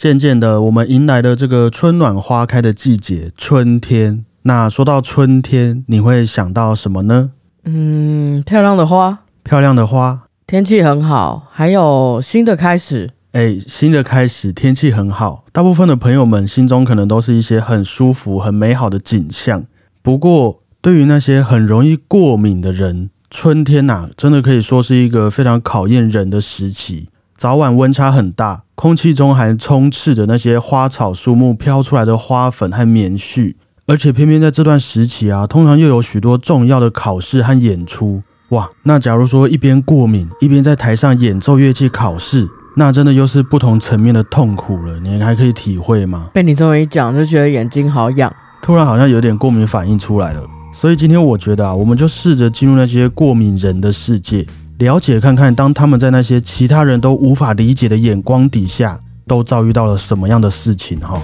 渐渐的，我们迎来了这个春暖花开的季节，春天。那说到春天，你会想到什么呢？嗯，漂亮的花，漂亮的花，天气很好，还有新的开始。哎，新的开始，天气很好，大部分的朋友们心中可能都是一些很舒服、很美好的景象。不过，对于那些很容易过敏的人，春天呐，真的可以说是一个非常考验人的时期。早晚温差很大，空气中还充斥着那些花草树木飘出来的花粉和棉絮。而且偏偏在这段时期啊，通常又有许多重要的考试和演出。哇，那假如说一边过敏，一边在台上演奏乐器考试，那真的又是不同层面的痛苦了。你还可以体会吗？被你这么一讲，就觉得眼睛好痒，突然好像有点过敏反应出来了。所以今天我觉得啊，我们就试着进入那些过敏人的世界，了解看看，当他们在那些其他人都无法理解的眼光底下，都遭遇到了什么样的事情哈。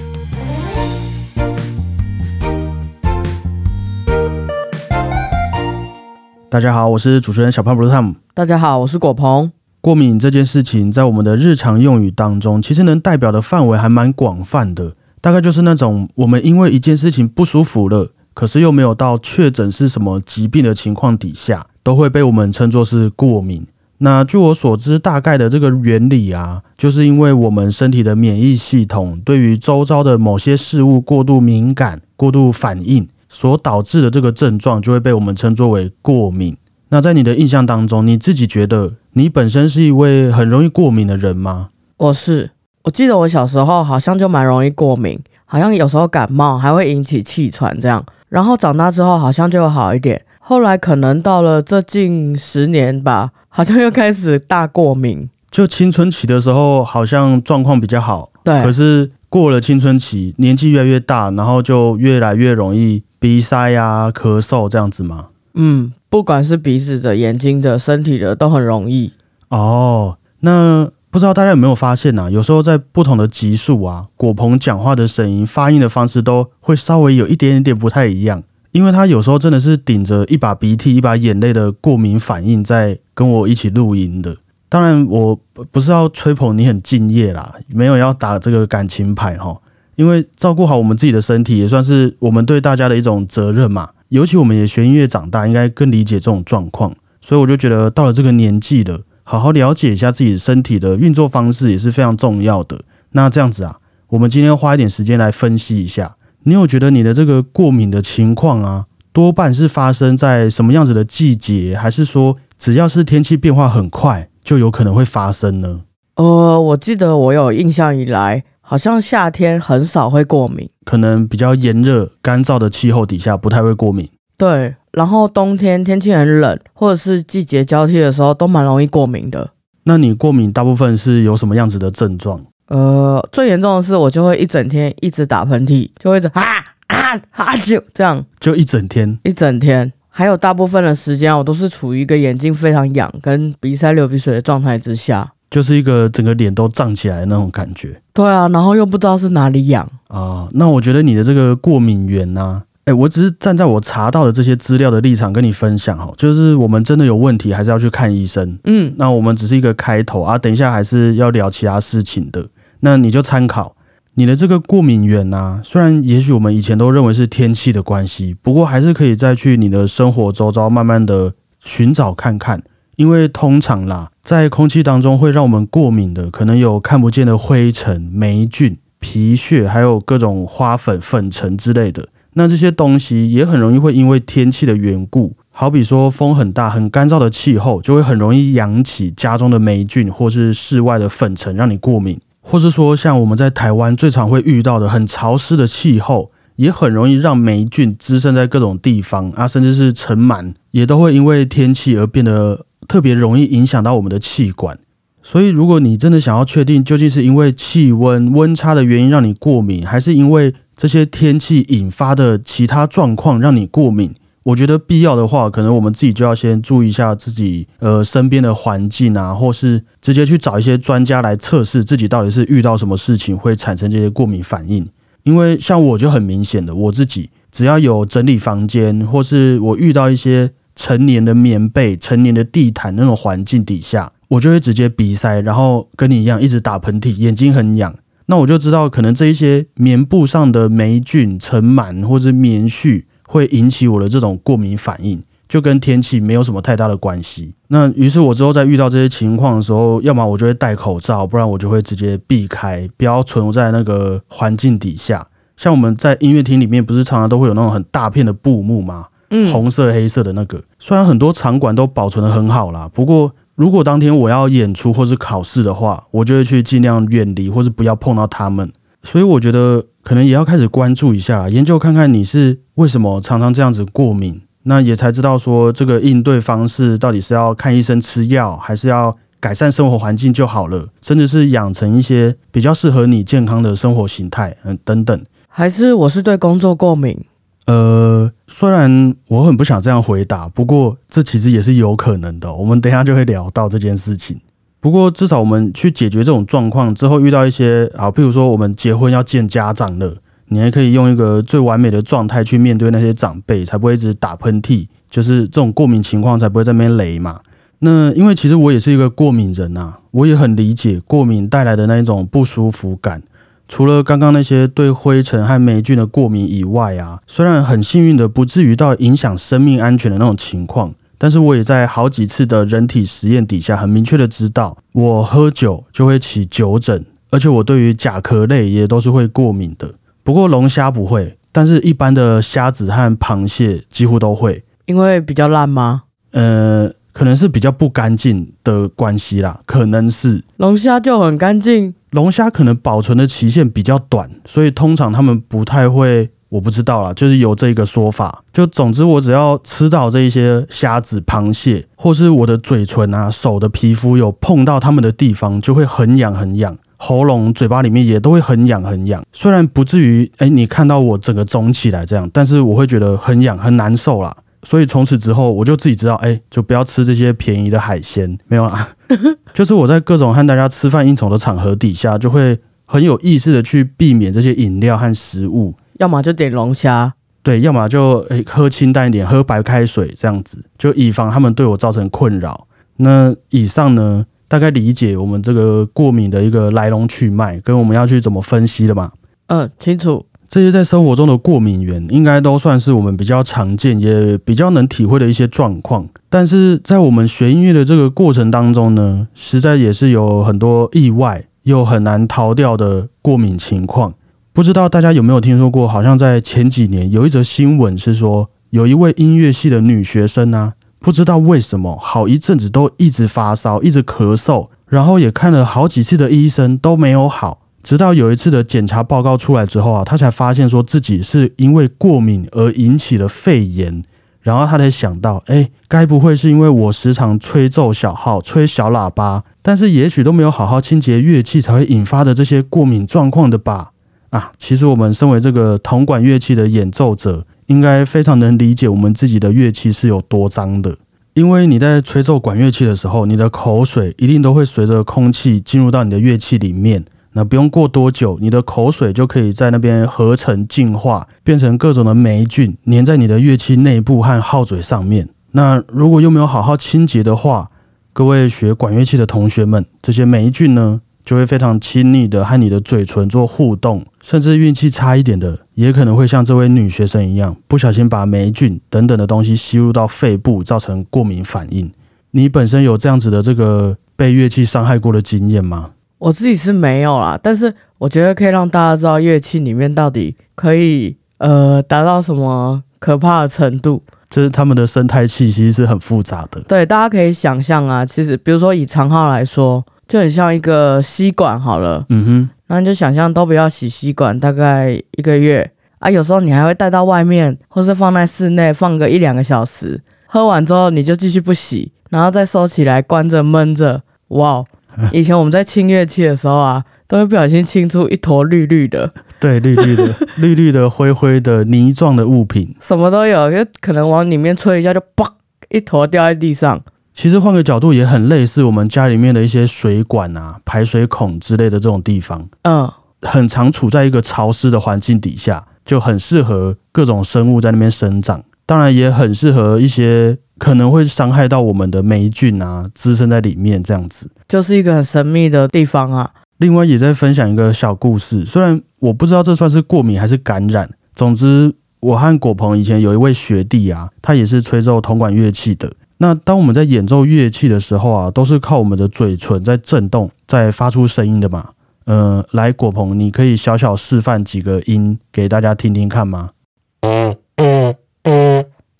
大家好，我是主持人小胖 Blue Tom。大家好，我是果鹏。过敏这件事情，在我们的日常用语当中，其实能代表的范围还蛮广泛的。大概就是那种我们因为一件事情不舒服了，可是又没有到确诊是什么疾病的情况底下，都会被我们称作是过敏。那据我所知，大概的这个原理啊，就是因为我们身体的免疫系统对于周遭的某些事物过度敏感、过度反应。所导致的这个症状就会被我们称作为过敏。那在你的印象当中，你自己觉得你本身是一位很容易过敏的人吗？我是，我记得我小时候好像就蛮容易过敏，好像有时候感冒还会引起气喘这样。然后长大之后好像就好一点，后来可能到了这近十年吧，好像又开始大过敏。就青春期的时候好像状况比较好，对。可是过了青春期，年纪越来越大，然后就越来越容易。鼻塞呀、咳嗽这样子吗？嗯，不管是鼻子的、眼睛的、身体的，都很容易。哦，那不知道大家有没有发现呢？有时候在不同的级数啊，果鹏讲话的声音、发音的方式都会稍微有一点点不太一样，因为他有时候真的是顶着一把鼻涕、一把眼泪的过敏反应在跟我一起录音的。当然，我不是要吹捧你很敬业啦，没有要打这个感情牌哈。因为照顾好我们自己的身体，也算是我们对大家的一种责任嘛。尤其我们也学音乐长大，应该更理解这种状况。所以我就觉得，到了这个年纪了，好好了解一下自己身体的运作方式也是非常重要的。那这样子啊，我们今天花一点时间来分析一下，你有觉得你的这个过敏的情况啊，多半是发生在什么样子的季节，还是说只要是天气变化很快，就有可能会发生呢？呃，我记得我有印象以来。好像夏天很少会过敏，可能比较炎热、干燥的气候底下不太会过敏。对，然后冬天天气很冷，或者是季节交替的时候，都蛮容易过敏的。那你过敏大部分是有什么样子的症状？呃，最严重的是我就会一整天一直打喷嚏，就会一直啊啊啊就这样，就一整天一整天。还有大部分的时间，我都是处于一个眼睛非常痒、跟鼻塞流鼻水的状态之下。就是一个整个脸都胀起来的那种感觉。对啊，然后又不知道是哪里痒啊。那我觉得你的这个过敏源呢，哎，我只是站在我查到的这些资料的立场跟你分享哈，就是我们真的有问题，还是要去看医生。嗯，那我们只是一个开头啊，等一下还是要聊其他事情的。那你就参考你的这个过敏源啊，虽然也许我们以前都认为是天气的关系，不过还是可以再去你的生活周遭慢慢的寻找看看。因为通常啦，在空气当中会让我们过敏的，可能有看不见的灰尘、霉菌、皮屑，还有各种花粉、粉尘之类的。那这些东西也很容易会因为天气的缘故，好比说风很大、很干燥的气候，就会很容易扬起家中的霉菌，或是室外的粉尘让你过敏，或是说像我们在台湾最常会遇到的很潮湿的气候，也很容易让霉菌滋生在各种地方啊，甚至是尘螨，也都会因为天气而变得。特别容易影响到我们的气管，所以如果你真的想要确定究竟是因为气温温差的原因让你过敏，还是因为这些天气引发的其他状况让你过敏，我觉得必要的话，可能我们自己就要先注意一下自己呃身边的环境啊，或是直接去找一些专家来测试自己到底是遇到什么事情会产生这些过敏反应。因为像我就很明显的，我自己只要有整理房间，或是我遇到一些。成年的棉被、成年的地毯那种环境底下，我就会直接鼻塞，然后跟你一样一直打喷嚏，眼睛很痒。那我就知道可能这一些棉布上的霉菌、尘螨或者棉絮会引起我的这种过敏反应。就跟天气没有什么太大的关系。那于是我之后在遇到这些情况的时候，要么我就会戴口罩，不然我就会直接避开，不要存在那个环境底下。像我们在音乐厅里面，不是常常都会有那种很大片的布幕吗？嗯，红色、黑色的那个。虽然很多场馆都保存的很好啦，不过如果当天我要演出或是考试的话，我就会去尽量远离或是不要碰到他们。所以我觉得可能也要开始关注一下，研究看看你是为什么常常这样子过敏。那也才知道说，这个应对方式到底是要看医生吃药，还是要改善生活环境就好了，甚至是养成一些比较适合你健康的生活形态，嗯，等等。还是我是对工作过敏？呃，虽然我很不想这样回答，不过这其实也是有可能的。我们等下就会聊到这件事情。不过至少我们去解决这种状况之后，遇到一些啊，譬如说我们结婚要见家长了。你还可以用一个最完美的状态去面对那些长辈，才不会一直打喷嚏，就是这种过敏情况才不会在那边雷嘛。那因为其实我也是一个过敏人呐，我也很理解过敏带来的那一种不舒服感。除了刚刚那些对灰尘和霉菌的过敏以外啊，虽然很幸运的不至于到影响生命安全的那种情况，但是我也在好几次的人体实验底下，很明确的知道，我喝酒就会起酒疹，而且我对于甲壳类也都是会过敏的。不过龙虾不会，但是一般的虾子和螃蟹几乎都会，因为比较烂吗？呃，可能是比较不干净的关系啦，可能是龙虾就很干净，龙虾可能保存的期限比较短，所以通常他们不太会，我不知道啦，就是有这个说法。就总之，我只要吃到这一些虾子、螃蟹，或是我的嘴唇啊、手的皮肤有碰到它们的地方，就会很痒很痒。喉咙、嘴巴里面也都会很痒很痒，虽然不至于哎，你看到我整个肿起来这样，但是我会觉得很痒很难受啦。所以从此之后，我就自己知道，哎，就不要吃这些便宜的海鲜，没有啦。就是我在各种和大家吃饭应酬的场合底下，就会很有意识的去避免这些饮料和食物，要么就点龙虾，对，要么就哎喝清淡一点，喝白开水这样子，就以防他们对我造成困扰。那以上呢？大概理解我们这个过敏的一个来龙去脉，跟我们要去怎么分析的嘛？嗯，清楚。这些在生活中的过敏源，应该都算是我们比较常见，也比较能体会的一些状况。但是在我们学音乐的这个过程当中呢，实在也是有很多意外又很难逃掉的过敏情况。不知道大家有没有听说过？好像在前几年有一则新闻是说，有一位音乐系的女学生啊。不知道为什么，好一阵子都一直发烧，一直咳嗽，然后也看了好几次的医生都没有好。直到有一次的检查报告出来之后啊，她才发现说自己是因为过敏而引起的肺炎。然后他才想到，哎，该不会是因为我时常吹奏小号、吹小喇叭，但是也许都没有好好清洁乐器，才会引发的这些过敏状况的吧？啊，其实我们身为这个铜管乐器的演奏者。应该非常能理解我们自己的乐器是有多脏的，因为你在吹奏管乐器的时候，你的口水一定都会随着空气进入到你的乐器里面。那不用过多久，你的口水就可以在那边合成净化，变成各种的霉菌，粘在你的乐器内部和号嘴上面。那如果又没有好好清洁的话，各位学管乐器的同学们，这些霉菌呢？就会非常亲昵的和你的嘴唇做互动，甚至运气差一点的，也可能会像这位女学生一样，不小心把霉菌等等的东西吸入到肺部，造成过敏反应。你本身有这样子的这个被乐器伤害过的经验吗？我自己是没有啦，但是我觉得可以让大家知道乐器里面到底可以呃达到什么可怕的程度。就是他们的生态气其实是很复杂的。对，大家可以想象啊，其实比如说以长号来说。就很像一个吸管好了，嗯哼，那你就想象都不要洗吸管，大概一个月。啊，有时候你还会带到外面，或是放在室内放个一两个小时，喝完之后你就继续不洗，然后再收起来关着闷着，哇！以前我们在清乐器的时候啊，都会不小心清出一坨绿绿的，对，绿绿的、绿绿的、灰灰的泥状的物品，什么都有，就可能往里面吹一下，就啪，一坨掉在地上。其实换个角度也很类似，我们家里面的一些水管啊、排水孔之类的这种地方，嗯，很常处在一个潮湿的环境底下，就很适合各种生物在那边生长。当然，也很适合一些可能会伤害到我们的霉菌啊滋生在里面，这样子就是一个很神秘的地方啊。另外也在分享一个小故事，虽然我不知道这算是过敏还是感染，总之我和果鹏以前有一位学弟啊，他也是吹奏铜管乐器的。那当我们在演奏乐器的时候啊，都是靠我们的嘴唇在震动，在发出声音的嘛。嗯，来果鹏，你可以小小示范几个音给大家听听看吗？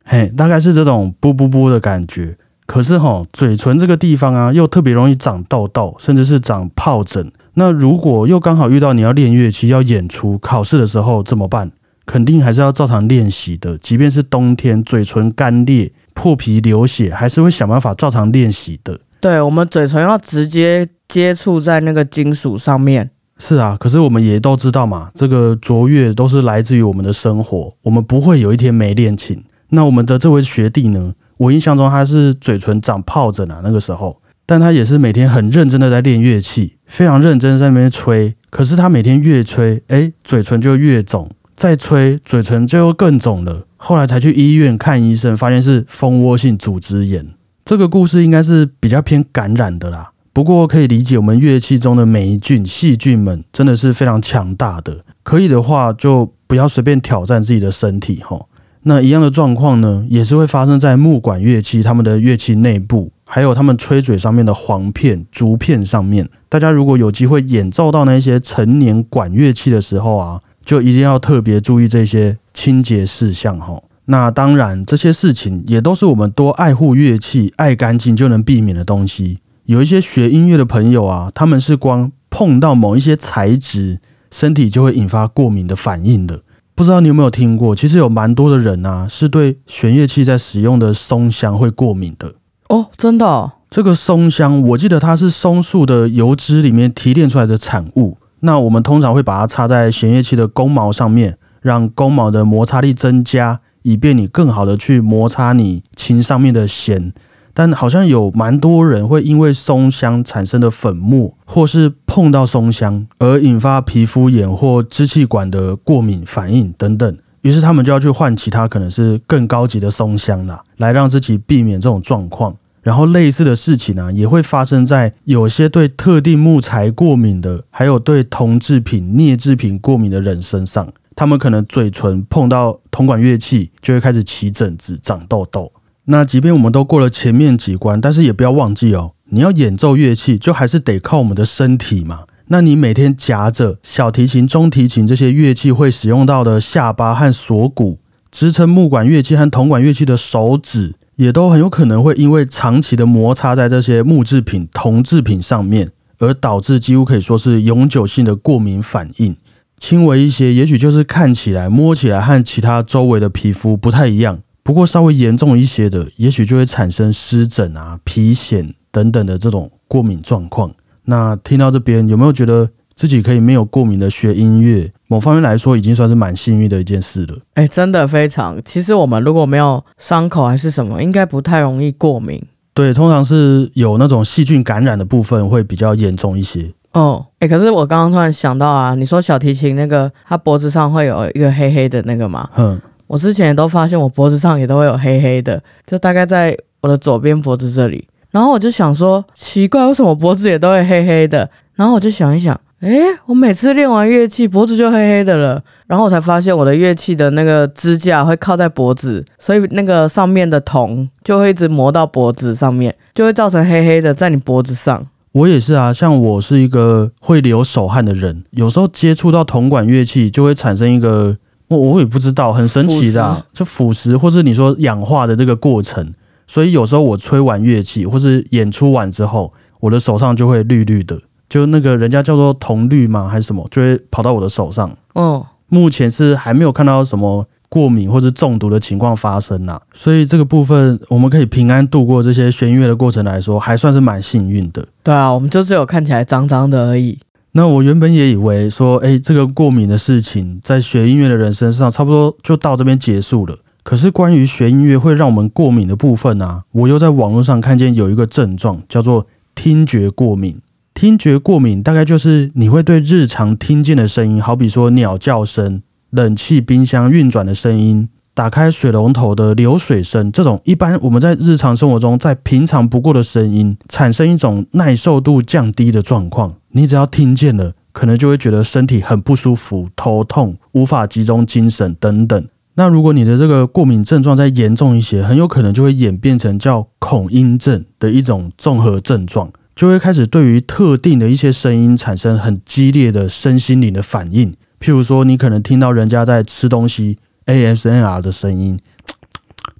嘿，大概是这种啵啵啵的感觉。可是哈，嘴唇这个地方啊，又特别容易长痘痘，甚至是长疱疹。那如果又刚好遇到你要练乐器、要演出、考试的时候怎么办？肯定还是要照常练习的。即便是冬天，嘴唇干裂、破皮流血，还是会想办法照常练习的。对，我们嘴唇要直接接触在那个金属上面。是啊，可是我们也都知道嘛，这个卓越都是来自于我们的生活，我们不会有一天没练琴。那我们的这位学弟呢？我印象中他是嘴唇长疱疹啊，那个时候，但他也是每天很认真的在练乐器，非常认真在那边吹。可是他每天越吹，哎，嘴唇就越肿，再吹，嘴唇就又更肿了。后来才去医院看医生，发现是蜂窝性组织炎。这个故事应该是比较偏感染的啦。不过可以理解，我们乐器中的霉菌、细菌们真的是非常强大的。可以的话，就不要随便挑战自己的身体，吼。那一样的状况呢，也是会发生在木管乐器他们的乐器内部，还有他们吹嘴上面的簧片、竹片上面。大家如果有机会演奏到那些成年管乐器的时候啊，就一定要特别注意这些清洁事项哈。那当然，这些事情也都是我们多爱护乐器、爱干净就能避免的东西。有一些学音乐的朋友啊，他们是光碰到某一些材质，身体就会引发过敏的反应的。不知道你有没有听过？其实有蛮多的人啊，是对弦乐器在使用的松香会过敏的哦。真的，这个松香，我记得它是松树的油脂里面提炼出来的产物。那我们通常会把它插在弦乐器的弓毛上面，让弓毛的摩擦力增加，以便你更好的去摩擦你琴上面的弦。但好像有蛮多人会因为松香产生的粉末，或是碰到松香而引发皮肤炎或支气管的过敏反应等等，于是他们就要去换其他可能是更高级的松香啦，来让自己避免这种状况。然后类似的事情呢，也会发生在有些对特定木材过敏的，还有对铜制品、镍制品过敏的人身上，他们可能嘴唇碰到铜管乐器就会开始起疹子、长痘痘。那即便我们都过了前面几关，但是也不要忘记哦，你要演奏乐器，就还是得靠我们的身体嘛。那你每天夹着小提琴、中提琴这些乐器会使用到的下巴和锁骨，支撑木管乐器和铜管乐器的手指，也都很有可能会因为长期的摩擦在这些木制品、铜制品上面，而导致几乎可以说是永久性的过敏反应。轻微一些，也许就是看起来、摸起来和其他周围的皮肤不太一样。不过稍微严重一些的，也许就会产生湿疹啊、皮癣等等的这种过敏状况。那听到这边，有没有觉得自己可以没有过敏的学音乐？某方面来说，已经算是蛮幸运的一件事了。哎，真的非常。其实我们如果没有伤口还是什么，应该不太容易过敏。对，通常是有那种细菌感染的部分会比较严重一些。哦，哎，可是我刚刚突然想到啊，你说小提琴那个，它脖子上会有一个黑黑的那个吗？嗯。我之前也都发现，我脖子上也都会有黑黑的，就大概在我的左边脖子这里。然后我就想说，奇怪，为什么脖子也都会黑黑的？然后我就想一想，诶，我每次练完乐器，脖子就黑黑的了。然后我才发现，我的乐器的那个支架会靠在脖子，所以那个上面的铜就会一直磨到脖子上面，就会造成黑黑的在你脖子上。我也是啊，像我是一个会流手汗的人，有时候接触到铜管乐器，就会产生一个。我我也不知道，很神奇的，就腐蚀或是你说氧化的这个过程，所以有时候我吹完乐器或是演出完之后，我的手上就会绿绿的，就那个人家叫做铜绿嘛还是什么，就会跑到我的手上。哦，目前是还没有看到什么过敏或者中毒的情况发生呐，所以这个部分我们可以平安度过这些弦乐的过程来说，还算是蛮幸运的。对啊，我们就只有看起来脏脏的而已。那我原本也以为说，哎，这个过敏的事情在学音乐的人身上差不多就到这边结束了。可是关于学音乐会让我们过敏的部分啊，我又在网络上看见有一个症状叫做听觉过敏。听觉过敏大概就是你会对日常听见的声音，好比说鸟叫声、冷气、冰箱运转的声音。打开水龙头的流水声，这种一般我们在日常生活中再平常不过的声音，产生一种耐受度降低的状况，你只要听见了，可能就会觉得身体很不舒服、头痛、无法集中精神等等。那如果你的这个过敏症状再严重一些，很有可能就会演变成叫恐音症的一种综合症状，就会开始对于特定的一些声音产生很激烈的身心灵的反应。譬如说，你可能听到人家在吃东西 ASMR 的声音，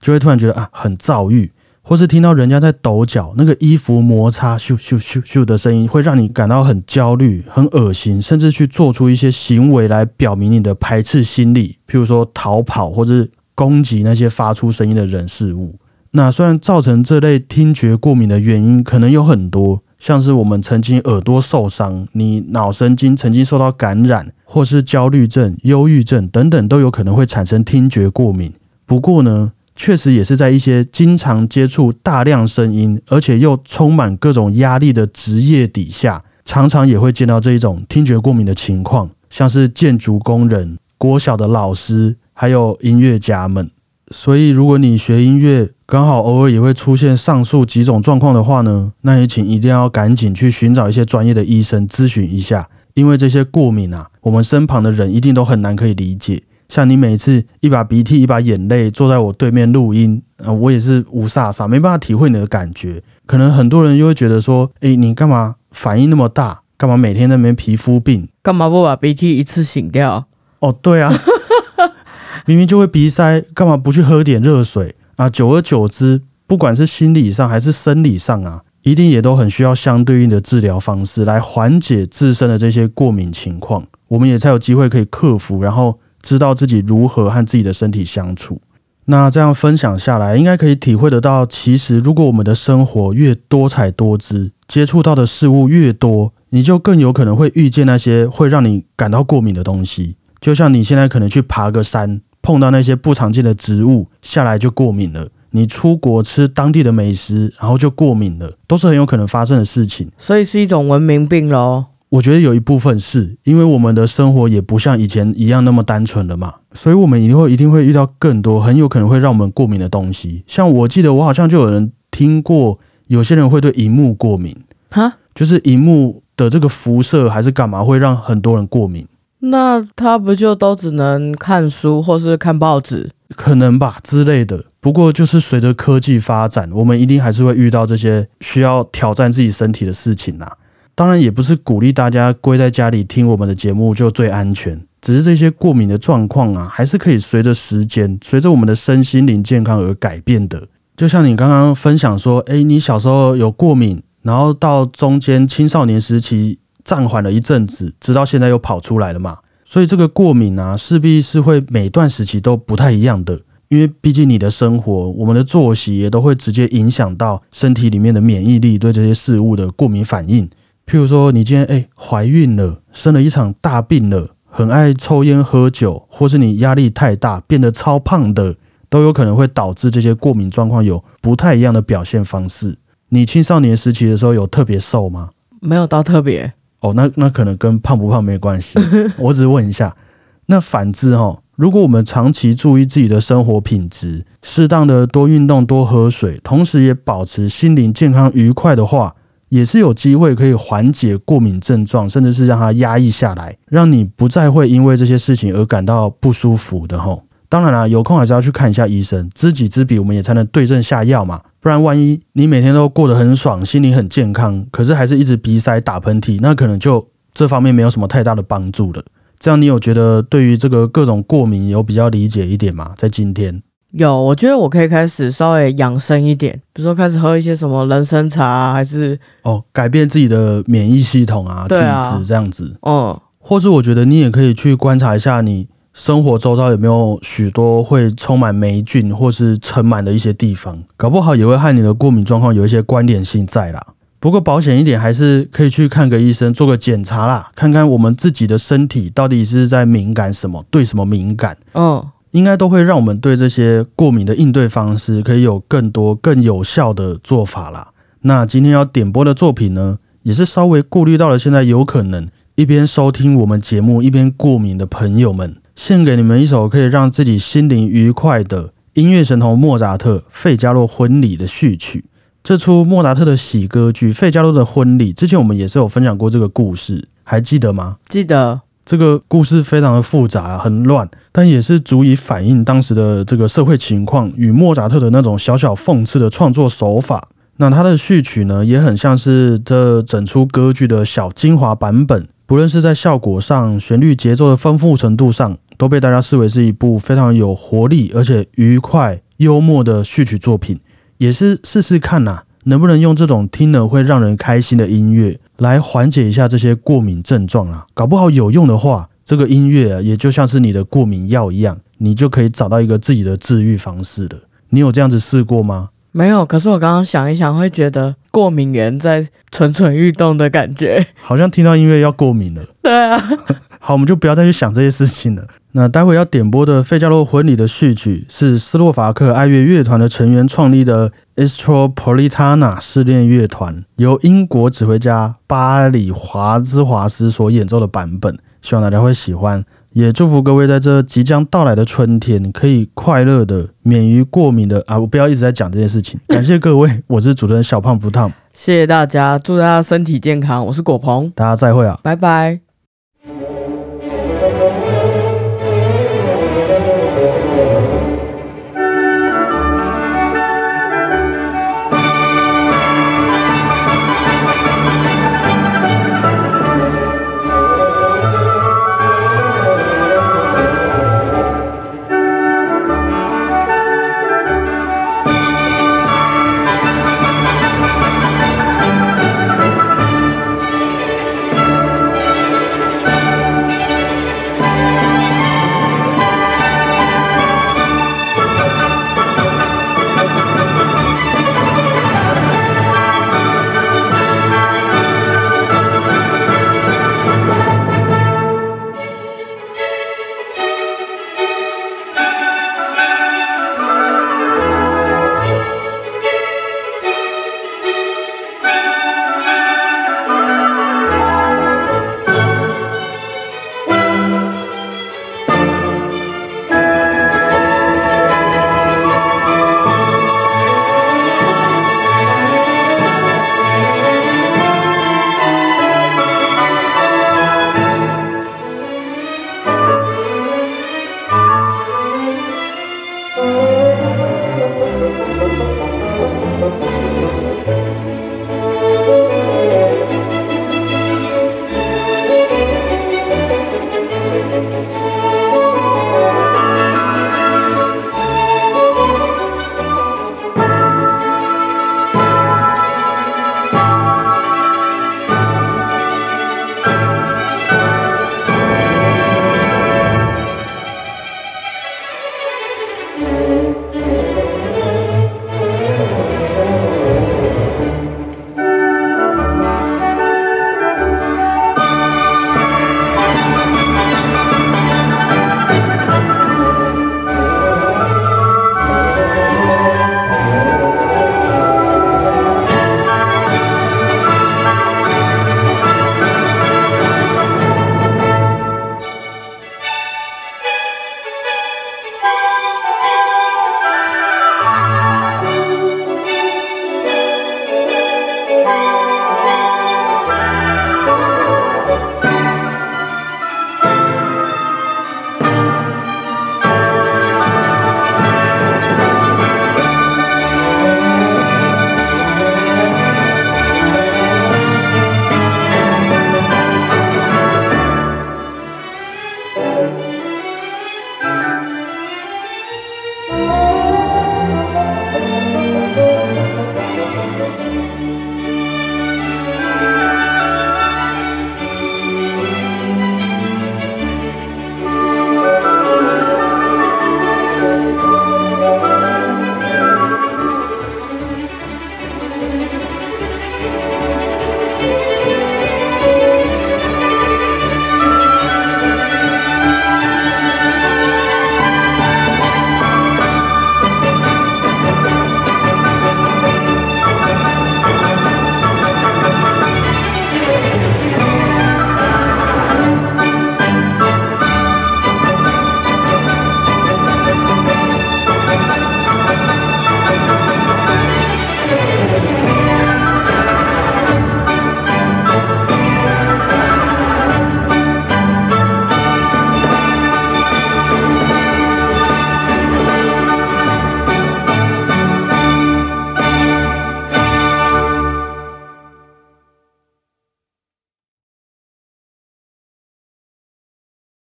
就会突然觉得啊很躁郁。或是听到人家在抖脚，那个衣服摩擦咻咻咻咻的声音，会让你感到很焦虑、很恶心，甚至去做出一些行为来表明你的排斥心理，譬如说逃跑或者攻击那些发出声音的人事物。那虽然造成这类听觉过敏的原因可能有很多，像是我们曾经耳朵受伤，你脑神经曾经受到感染，或是焦虑症、忧郁症等等，都有可能会产生听觉过敏。不过呢，确实也是在一些经常接触大量声音，而且又充满各种压力的职业底下，常常也会见到这一种听觉过敏的情况，像是建筑工人、国小的老师，还有音乐家们。所以，如果你学音乐，刚好偶尔也会出现上述几种状况的话呢，那也请一定要赶紧去寻找一些专业的医生咨询一下，因为这些过敏啊，我们身旁的人一定都很难可以理解。像你每次一把鼻涕一把眼泪坐在我对面录音，啊，我也是无煞煞，没办法体会你的感觉。可能很多人又会觉得说，哎，你干嘛反应那么大？干嘛每天那边皮肤病？干嘛不把鼻涕一次醒掉？哦，对啊，明明就会鼻塞，干嘛不去喝点热水啊？久而久之，不管是心理上还是生理上啊，一定也都很需要相对应的治疗方式来缓解自身的这些过敏情况，我们也才有机会可以克服，然后。知道自己如何和自己的身体相处，那这样分享下来，应该可以体会得到，其实如果我们的生活越多彩多姿，接触到的事物越多，你就更有可能会遇见那些会让你感到过敏的东西。就像你现在可能去爬个山，碰到那些不常见的植物，下来就过敏了；你出国吃当地的美食，然后就过敏了，都是很有可能发生的事情。所以是一种文明病喽。我觉得有一部分是因为我们的生活也不像以前一样那么单纯了嘛，所以我们一定会一定会遇到更多很有可能会让我们过敏的东西。像我记得我好像就有人听过，有些人会对荧幕过敏，哈，就是荧幕的这个辐射还是干嘛会让很多人过敏？那他不就都只能看书或是看报纸？可能吧之类的。不过就是随着科技发展，我们一定还是会遇到这些需要挑战自己身体的事情啦。当然也不是鼓励大家归在家里听我们的节目就最安全，只是这些过敏的状况啊，还是可以随着时间、随着我们的身心灵健康而改变的。就像你刚刚分享说，诶，你小时候有过敏，然后到中间青少年时期暂缓了一阵子，直到现在又跑出来了嘛。所以这个过敏啊，势必是会每段时期都不太一样的，因为毕竟你的生活、我们的作息也都会直接影响到身体里面的免疫力对这些事物的过敏反应。譬如说，你今天哎怀孕了，生了一场大病了，很爱抽烟喝酒，或是你压力太大变得超胖的，都有可能会导致这些过敏状况有不太一样的表现方式。你青少年时期的时候有特别瘦吗？没有到特别哦，那那可能跟胖不胖没关系。我只是问一下。那反之哈，如果我们长期注意自己的生活品质，适当的多运动、多喝水，同时也保持心灵健康愉快的话。也是有机会可以缓解过敏症状，甚至是让它压抑下来，让你不再会因为这些事情而感到不舒服的吼。当然啦，有空还是要去看一下医生，知己知彼，我们也才能对症下药嘛。不然万一你每天都过得很爽，心里很健康，可是还是一直鼻塞、打喷嚏，那可能就这方面没有什么太大的帮助了。这样你有觉得对于这个各种过敏有比较理解一点吗？在今天？有，我觉得我可以开始稍微养生一点，比如说开始喝一些什么人参茶啊，还是哦，改变自己的免疫系统啊，体质这样子。嗯，或是我觉得你也可以去观察一下，你生活周遭有没有许多会充满霉菌或是尘螨的一些地方，搞不好也会和你的过敏状况有一些关联性在啦。不过保险一点，还是可以去看个医生，做个检查啦，看看我们自己的身体到底是在敏感什么，对什么敏感。嗯。应该都会让我们对这些过敏的应对方式可以有更多更有效的做法啦。那今天要点播的作品呢，也是稍微顾虑到了现在有可能一边收听我们节目一边过敏的朋友们，献给你们一首可以让自己心灵愉快的音乐神童莫扎特《费加洛婚礼》的序曲。这出莫扎特的喜歌剧《费加罗的婚礼》，之前我们也是有分享过这个故事，还记得吗？记得这个故事非常的复杂，很乱，但也是足以反映当时的这个社会情况与莫扎特的那种小小讽刺的创作手法。那他的序曲呢，也很像是这整出歌剧的小精华版本，不论是在效果上、旋律节奏的丰富程度上，都被大家视为是一部非常有活力而且愉快幽默的序曲作品。也是试试看呐、能不能用这种听了会让人开心的音乐来缓解一下这些过敏症状啊？搞不好有用的话，这个音乐啊，也就像是你的过敏药一样，你就可以找到一个自己的治愈方式了。你有这样子试过吗？没有？可是我刚刚想一想，会觉得过敏源在蠢蠢欲动的感觉。好像听到音乐要过敏了。对啊，好，我们就不要再去想这些事情了。那待会要点播的《费加罗婚礼》的序曲是斯洛伐克爱乐乐团的成员创立的 Estropolitana 试炼乐团，由英国指挥家巴里华兹华斯所演奏的版本，希望大家会喜欢。也祝福各位在这即将到来的春天，可以快乐的免于过敏的啊！我不要一直在讲这件事情。感谢各位，我是主持人小胖不烫，谢谢大家，祝大家身体健康。我是果鹏，大家再会啊！拜拜。